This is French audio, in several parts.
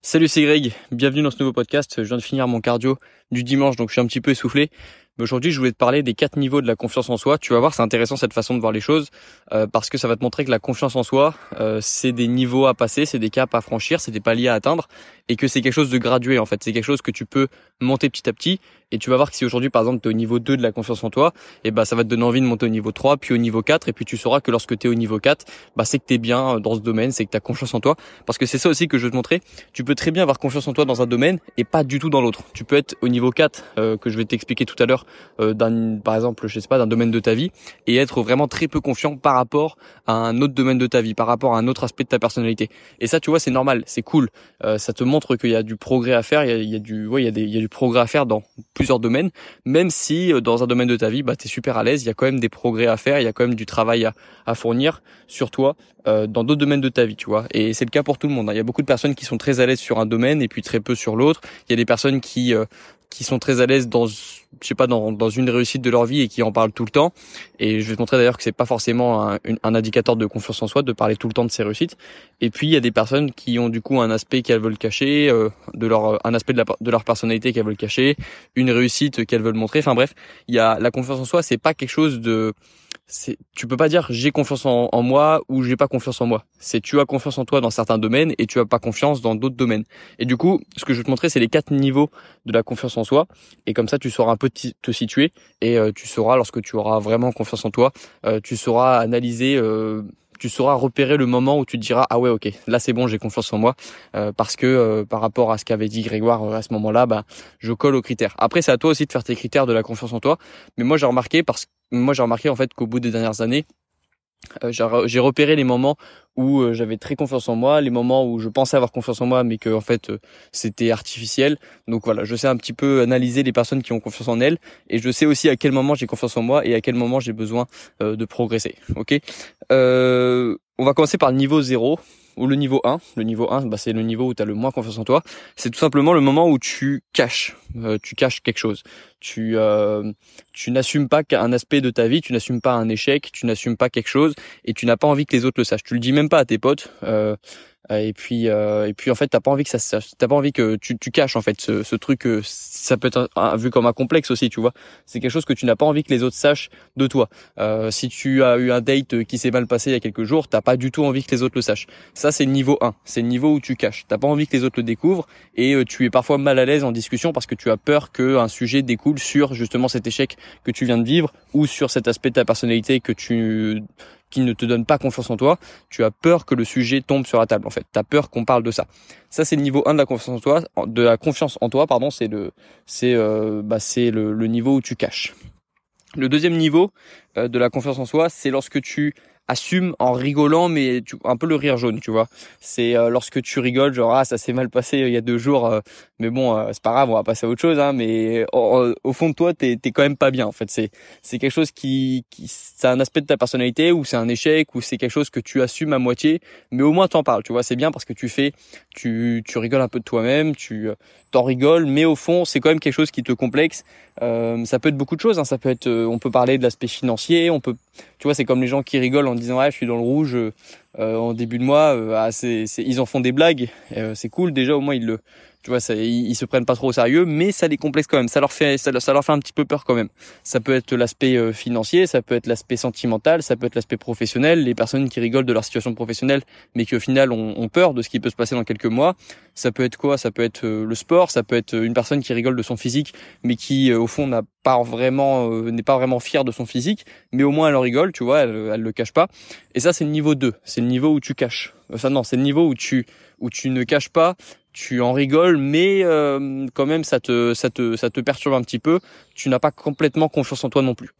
Salut, c'est Greg. Bienvenue dans ce nouveau podcast. Je viens de finir mon cardio du dimanche, donc je suis un petit peu essoufflé. Mais aujourd'hui, je voulais te parler des quatre niveaux de la confiance en soi. Tu vas voir, c'est intéressant cette façon de voir les choses euh, parce que ça va te montrer que la confiance en soi, euh, c'est des niveaux à passer, c'est des caps à franchir, c'est des paliers à atteindre et que c'est quelque chose de gradué en fait. C'est quelque chose que tu peux monter petit à petit et tu vas voir que si aujourd'hui par exemple tu es au niveau 2 de la confiance en toi, et eh bah ça va te donner envie de monter au niveau 3 puis au niveau 4 et puis tu sauras que lorsque tu es au niveau 4, bah c'est que tu es bien euh, dans ce domaine, c'est que tu as confiance en toi parce que c'est ça aussi que je veux te montrer. Tu peux très bien avoir confiance en toi dans un domaine et pas du tout dans l'autre. Tu peux être au niveau 4 euh, que je vais t'expliquer tout à l'heure d'un par exemple, je sais pas d'un domaine de ta vie et être vraiment très peu confiant par rapport à un autre domaine de ta vie, par rapport à un autre aspect de ta personnalité. Et ça tu vois, c'est normal, c'est cool. ça te montre qu'il y a du progrès à faire, il y a, il y a du ouais, il y a des il y a du progrès à faire dans plusieurs domaines même si euh, dans un domaine de ta vie, bah, tu es super à l'aise, il y a quand même des progrès à faire, il y a quand même du travail à, à fournir sur toi euh, dans d'autres domaines de ta vie, tu vois. Et c'est le cas pour tout le monde. Hein. Il y a beaucoup de personnes qui sont très à l'aise sur un domaine et puis très peu sur l'autre. Il y a des personnes qui euh, qui sont très à l'aise dans je sais pas dans, dans une réussite de leur vie et qui en parlent tout le temps. Et je vais te montrer d'ailleurs que c'est pas forcément un, un, indicateur de confiance en soi de parler tout le temps de ses réussites. Et puis il y a des personnes qui ont du coup un aspect qu'elles veulent cacher euh, de leur un aspect de, la, de leur personnalité qu'elles veulent cacher une réussite qu'elles veulent montrer. Enfin bref il y a la confiance en soi c'est pas quelque chose de tu peux pas dire j'ai confiance en, moi ou j'ai pas confiance en moi. C'est tu as confiance en toi dans certains domaines et tu as pas confiance dans d'autres domaines. Et du coup, ce que je vais te montrer, c'est les quatre niveaux de la confiance en soi. Et comme ça, tu sauras un peu te situer et euh, tu sauras lorsque tu auras vraiment confiance en toi, euh, tu sauras analyser. Euh, tu sauras repérer le moment où tu te diras ah ouais ok là c'est bon j'ai confiance en moi parce que par rapport à ce qu'avait dit Grégoire à ce moment-là bah je colle aux critères après c'est à toi aussi de faire tes critères de la confiance en toi mais moi j'ai remarqué parce moi j'ai remarqué en fait qu'au bout des dernières années, euh, j'ai repéré les moments où euh, j'avais très confiance en moi, les moments où je pensais avoir confiance en moi, mais que en fait euh, c'était artificiel. Donc voilà, je sais un petit peu analyser les personnes qui ont confiance en elles, et je sais aussi à quel moment j'ai confiance en moi et à quel moment j'ai besoin de progresser. Ok? On va commencer par le niveau 0 ou le niveau 1. Le niveau 1, bah, c'est le niveau où tu as le moins confiance en toi. C'est tout simplement le moment où tu caches, euh, tu caches quelque chose. Tu, euh, tu n'assumes pas qu'un aspect de ta vie, tu n'assumes pas un échec, tu n'assumes pas quelque chose et tu n'as pas envie que les autres le sachent. Tu le dis même pas à tes potes. Euh, et puis euh, et puis en fait t'as pas envie que ça t'as pas envie que tu, tu caches en fait ce, ce truc euh, ça peut être vu comme un complexe aussi tu vois. C'est quelque chose que tu n'as pas envie que les autres sachent de toi. Euh, si tu as eu un date qui s'est mal passé il y a quelques jours t'as pas du tout envie que les autres le sachent. Ça c'est le niveau 1 c'est le niveau où tu caches. T'as pas envie que les autres le découvrent et tu es parfois mal à l'aise en discussion parce que tu as peur que un sujet découle sur justement cet échec que tu viens de vivre ou sur cet aspect de ta personnalité que tu qui ne te donne pas confiance en toi, tu as peur que le sujet tombe sur la table en fait. Tu as peur qu'on parle de ça. Ça c'est le niveau 1 de la confiance en toi, de la confiance en toi pardon, c'est le c'est euh, bah c'est le, le, niveau où tu caches. Le deuxième niveau euh, de la confiance en soi, c'est lorsque tu assume en rigolant, mais tu, un peu le rire jaune, tu vois. C'est euh, lorsque tu rigoles, genre ah ça s'est mal passé euh, il y a deux jours, euh, mais bon c'est pas grave, on va passer à autre chose, hein. Mais au, fond de toi, t'es t'es quand même pas bien. En fait, c'est c'est quelque chose qui, qui c'est un aspect de ta personnalité ou c'est un échec ou c'est quelque chose que tu assumes à moitié, mais au moins t'en parles, tu vois. C'est bien parce que tu fais, tu tu rigoles un peu de toi-même, tu t'en rigoles, mais au fond c'est quand même quelque chose qui te complexe. ça peut être beaucoup de choses, hein. ça peut être, on peut parler de l'aspect financier, on peut, tu vois, c'est comme les gens qui rigolent en disant ouais je suis dans le rouge euh, en début de mois euh, ah, c'est, ils en font des blagues euh, c'est cool déjà au moins ils le tu vois ça, ils, se prennent pas trop au sérieux mais ça les complexe quand même. Ça leur fait ça, leur fait un petit peu peur quand même. Ça peut être l'aspect financier ça peut être l'aspect sentimental ça peut être l'aspect professionnel les personnes qui rigolent de leur situation professionnelle mais qui au final ont, peur de ce qui peut se passer dans quelques mois. Ça peut être quoi? Ça peut être le sport ça peut être une personne qui rigole de son physique mais qui au fond n'a pas vraiment n'est pas vraiment fière de son physique mais au moins elle en rigole tu vois elle, elle le cache pas. Et ça c'est le niveau 2 c'est le niveau où tu caches. Enfin non c'est le niveau où tu où tu ne caches pas tu en rigoles, mais euh, quand même ça te ça te ça te perturbe un petit peu. Tu n'as pas complètement confiance en toi non plus.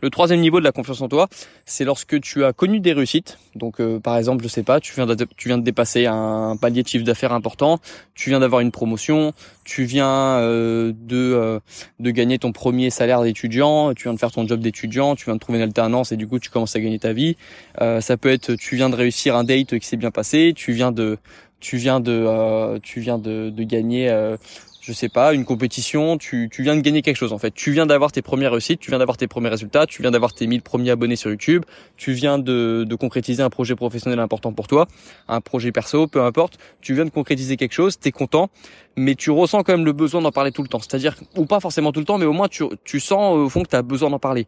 Le troisième niveau de la confiance en toi, c'est lorsque tu as connu des réussites. Donc, euh, par exemple, je sais pas, tu viens de, tu viens de dépasser un palier de chiffre d'affaires important, tu viens d'avoir une promotion, tu viens euh, de de gagner ton premier salaire d'étudiant, tu viens de faire ton job d'étudiant, tu viens de trouver une alternance et du coup tu commences à gagner ta vie. ça peut être, tu viens de réussir un date qui s'est bien passé, tu viens de tu viens de tu viens de, gagner je sais pas, une compétition, tu, tu viens de gagner quelque chose en fait. Tu viens d'avoir tes premières réussites, tu viens d'avoir tes premiers résultats, tu viens d'avoir tes 1000 premiers abonnés sur YouTube, tu viens de, de concrétiser un projet professionnel important pour toi, un projet perso, peu importe. Tu viens de concrétiser quelque chose, t'es content, mais tu ressens quand même le besoin d'en parler tout le temps. C'est-à-dire, ou pas forcément tout le temps, mais au moins tu, tu sens au fond que tu as besoin d'en parler.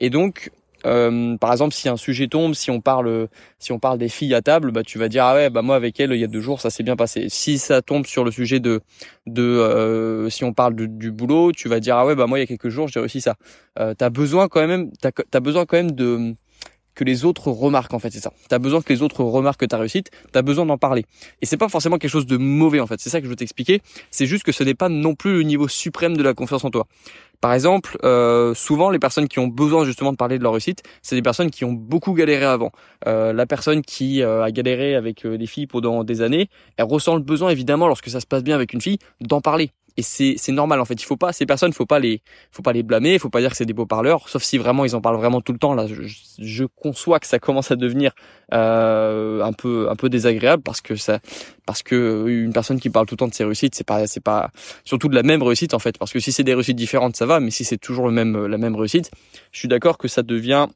Et donc, euh, par exemple, si un sujet tombe, si on parle, si on parle des filles à table, bah tu vas dire ah ouais, bah moi avec elle il y a deux jours ça s'est bien passé. Si ça tombe sur le sujet de, de, euh, si on parle du boulot, tu vas dire ah ouais bah moi il y a quelques jours j'ai réussi ça. Euh, t'as besoin quand même, t'as as besoin quand même de que les autres remarquent en fait, c'est ça. T'as besoin que les autres remarquent ta réussite, t'as besoin d'en parler. Et c'est pas forcément quelque chose de mauvais en fait, c'est ça que je veux t'expliquer. C'est juste que ce n'est pas non plus le niveau suprême de la confiance en toi. Par exemple, euh, souvent les personnes qui ont besoin justement de parler de leur réussite, c'est des personnes qui ont beaucoup galéré avant. Euh, la personne qui euh, a galéré avec des filles pendant des années, elle ressent le besoin évidemment lorsque ça se passe bien avec une fille d'en parler et c'est c'est normal en fait. Il faut pas ces personnes faut pas les faut pas les blâmer faut pas dire que c'est des beaux parleurs sauf si vraiment ils en parlent vraiment tout le temps. Là je, je conçois que ça commence à devenir euh, un peu un peu désagréable parce que ça parce que une personne qui parle tout le temps de ses réussites c'est pas c'est pas surtout de la même réussite en fait. Parce que si c'est des réussites différentes ça va mais si c'est toujours le même la même réussite je suis d'accord que ça devient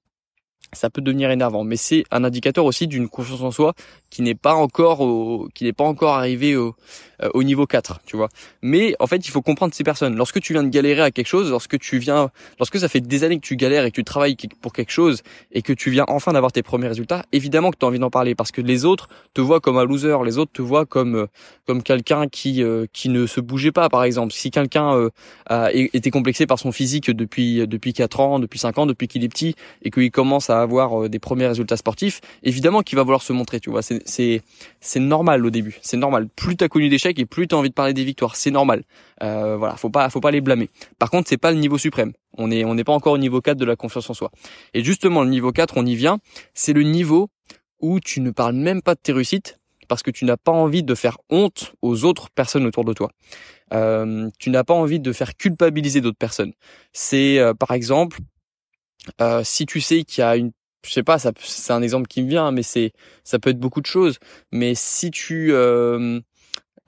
ça peut devenir énervant, mais c'est un indicateur aussi d'une confiance en soi qui n'est pas encore au, qui n'est pas encore arrivé au, euh, au niveau 4, tu vois. Mais en fait, il faut comprendre ces personnes. Lorsque tu viens de galérer à quelque chose, lorsque tu viens, lorsque ça fait des années que tu galères et que tu travailles pour quelque chose et que tu viens enfin d'avoir tes premiers résultats, évidemment que tu as envie d'en parler parce que les autres te voient comme un loser, les autres te voient comme euh, comme quelqu'un qui euh, qui ne se bougeait pas par exemple. Si quelqu'un a été complexé par son physique depuis depuis 4 ans, depuis 5 ans, depuis qu'il est petit et qu'il commence à avoir des premiers résultats sportifs, évidemment qu'il va vouloir se montrer, tu vois. C'est normal au début, c'est normal. Plus tu as connu d'échecs et plus tu as envie de parler des victoires, c'est normal. Euh, voilà, faut pas faut pas les blâmer. Par contre, c'est pas le niveau suprême. On est on n'est pas encore au niveau 4 de la confiance en soi. Et justement, le niveau 4, on y vient, c'est le niveau où tu ne parles même pas de tes réussites parce que tu n'as pas envie de faire honte aux autres personnes autour de toi. Euh, tu n'as pas envie de faire culpabiliser d'autres personnes. C'est euh, par exemple euh, si tu sais qu'il y a une je sais pas, ça, c'est un exemple qui me vient, mais c'est, ça peut être beaucoup de choses. Mais si tu, euh,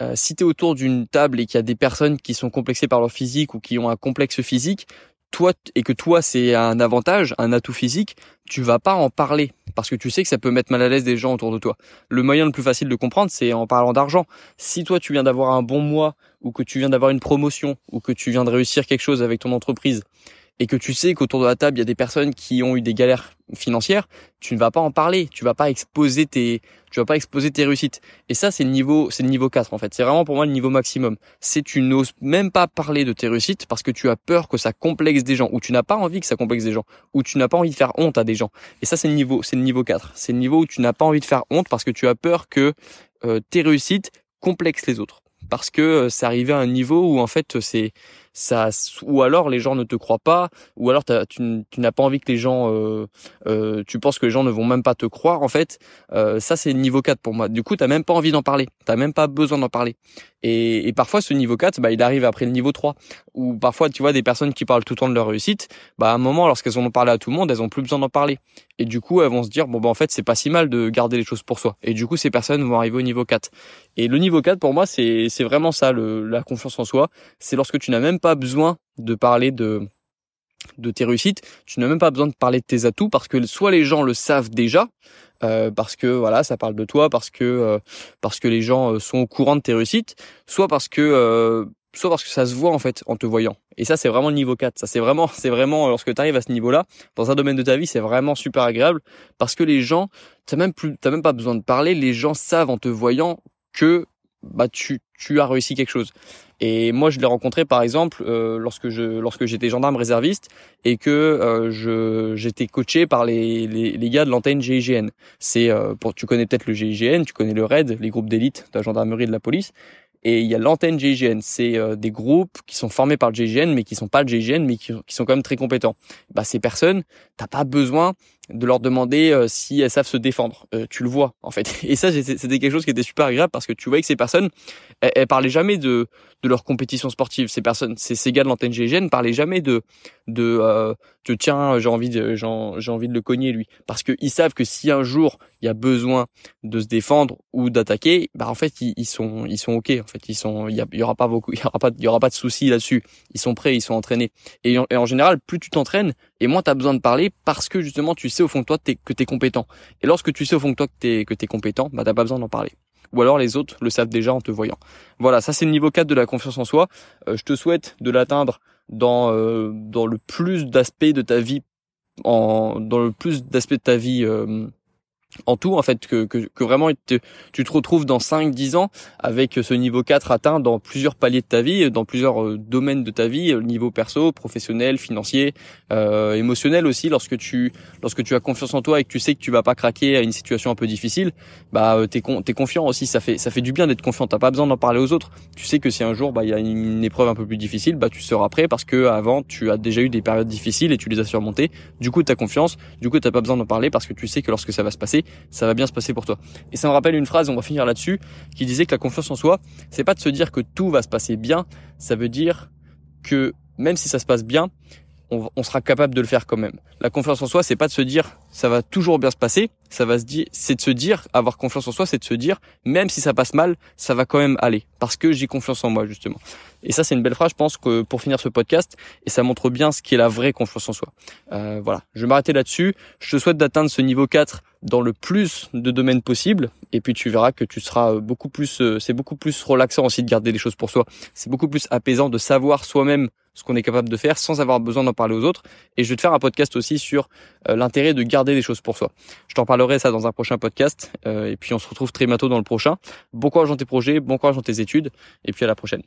euh, si t'es autour d'une table et qu'il y a des personnes qui sont complexées par leur physique ou qui ont un complexe physique, toi et que toi c'est un avantage, un atout physique, tu vas pas en parler parce que tu sais que ça peut mettre mal à l'aise des gens autour de toi. Le moyen le plus facile de comprendre, c'est en parlant d'argent. Si toi tu viens d'avoir un bon mois ou que tu viens d'avoir une promotion ou que tu viens de réussir quelque chose avec ton entreprise et que tu sais qu'autour de la table il y a des personnes qui ont eu des galères financières, tu ne vas pas en parler, tu vas pas exposer tes tu vas pas exposer tes réussites. Et ça c'est le niveau c'est le niveau 4 en fait. C'est vraiment pour moi le niveau maximum. C'est tu n'oses même pas parler de tes réussites parce que tu as peur que ça complexe des gens ou tu n'as pas envie que ça complexe des gens ou tu n'as pas envie de faire honte à des gens. Et ça c'est le niveau c'est le niveau 4. C'est le niveau où tu n'as pas envie de faire honte parce que tu as peur que euh, tes réussites complexent les autres parce que euh, c'est arrivé à un niveau où en fait c'est ça ou alors les gens ne te croient pas ou alors tu, n'as pas envie que les gens euh, euh, tu penses que les gens ne vont même pas te croire en fait euh, ça c'est niveau 4 pour moi. Du coup t'as même pas envie d'en parler. T'as même pas besoin d'en parler. Et, et, parfois ce niveau 4 bah il arrive après le niveau 3 ou parfois tu vois des personnes qui parlent tout le temps de leur réussite bah à un moment lorsqu'elles en ont parlé à tout le monde elles ont plus besoin d'en parler. Et du coup elles vont se dire bon bah en fait c'est pas si mal de garder les choses pour soi. Et du coup ces personnes vont arriver au niveau 4 et le niveau 4 pour moi c'est c'est vraiment ça le, la confiance en soi. C'est lorsque tu n'as même pas besoin de parler de de tes réussites, tu n'as même pas besoin de parler de tes atouts parce que soit les gens le savent déjà, euh, parce que voilà, ça parle de toi, parce que euh, parce que les gens euh, sont au courant de tes réussites, soit parce que soit parce que ça se voit en fait en te voyant. Et ça c'est vraiment le niveau 4. Ça c'est vraiment c'est vraiment lorsque tu arrives à ce niveau-là dans un domaine de ta vie, c'est vraiment super agréable parce que les gens t'as même plus t'as même pas besoin de parler, les gens savent en te voyant que bah tu tu as réussi quelque chose. Et moi, je l'ai rencontré par exemple euh, lorsque je lorsque j'étais gendarme réserviste et que euh, je j'étais coaché par les, les, les gars de l'antenne GIGN. C'est euh, pour tu connais peut-être le GIGN, tu connais le RAID, les groupes d'élite de la gendarmerie de la police. Et il y a l'antenne GIGN, c'est des groupes qui sont formés par le GIGN, mais qui sont pas le GIGN, mais qui, qui sont quand même très compétents. Bah ces personnes, t'as pas besoin de leur demander euh, si elles savent se défendre. Euh, tu le vois en fait. Et ça, c'était quelque chose qui était super agréable parce que tu voyais que ces personnes, elles, elles parlaient jamais de de leur compétition sportive. Ces personnes, ces, ces gars de l'antenne GGN parlaient jamais de de euh, tiens, j'ai envie de j'ai envie de le cogner lui parce qu'ils savent que si un jour il y a besoin de se défendre ou d'attaquer, bah en fait ils, sont ils sont ok en fait ils sont il y, aura pas beaucoup il y aura pas il y aura pas de soucis là-dessus. Ils sont prêts, ils sont entraînés. Et en, et en général, plus tu t'entraînes et moins tu as besoin de parler parce que justement tu sais au fond de toi que tu es compétent. Et lorsque tu sais au fond de toi que tu es, que compétent, bah t'as pas besoin d'en parler. Ou alors les autres le savent déjà en te voyant. Voilà, ça c'est le niveau 4 de la confiance en soi. Euh, je te souhaite de l'atteindre dans euh, dans le plus d'aspects de ta vie en dans le plus d'aspects de ta vie euh, en tout en fait que, que, que vraiment tu te retrouves dans 5 10 ans avec ce niveau 4 atteint dans plusieurs paliers de ta vie dans plusieurs euh, domaines de ta vie euh, niveau perso professionnel financier euh, émotionnel aussi. Lorsque tu lorsque tu as confiance en toi et que tu sais que tu vas pas craquer à une situation un peu difficile bah euh, t'es con, es confiant aussi. Ça fait ça fait du bien d'être confiant. T'as pas besoin d'en parler aux autres. Tu sais que si un jour bah il y a une épreuve un peu plus difficile bah tu seras prêt parce que avant tu as déjà eu des périodes difficiles et tu les as surmontées. Du coup t'as confiance. Du coup t'as pas besoin d'en parler parce que tu sais que lorsque ça va se passer ça va bien se passer pour toi. Et ça me rappelle une phrase, on va finir là-dessus, qui disait que la confiance en soi, c'est pas de se dire que tout va se passer bien, ça veut dire que même si ça se passe bien, on, sera capable de le faire quand même. La confiance en soi, c'est pas de se dire ça va toujours bien se passer, ça va se dire, c'est de se dire avoir confiance en soi, c'est de se dire même si ça passe mal, ça va quand même aller parce que j'ai confiance en moi justement. Et ça, c'est une belle phrase, je pense que pour finir ce podcast, et ça montre bien ce qui est la vraie confiance en soi. Euh, voilà, je vais m'arrêter là-dessus. Je te souhaite d'atteindre ce niveau 4 dans le plus de domaines possible et puis tu verras que tu seras beaucoup plus euh, c'est beaucoup plus relaxant aussi de garder les choses pour soi c'est beaucoup plus apaisant de savoir soi-même ce qu'on est capable de faire sans avoir besoin d'en parler aux autres. Et je vais te faire un podcast aussi sur euh, l'intérêt de garder les choses pour soi. Je t'en parlerai ça dans un prochain podcast. Euh, et puis on se retrouve très bientôt dans le prochain. Bon courage dans tes projets bon courage dans tes études. Et puis à la prochaine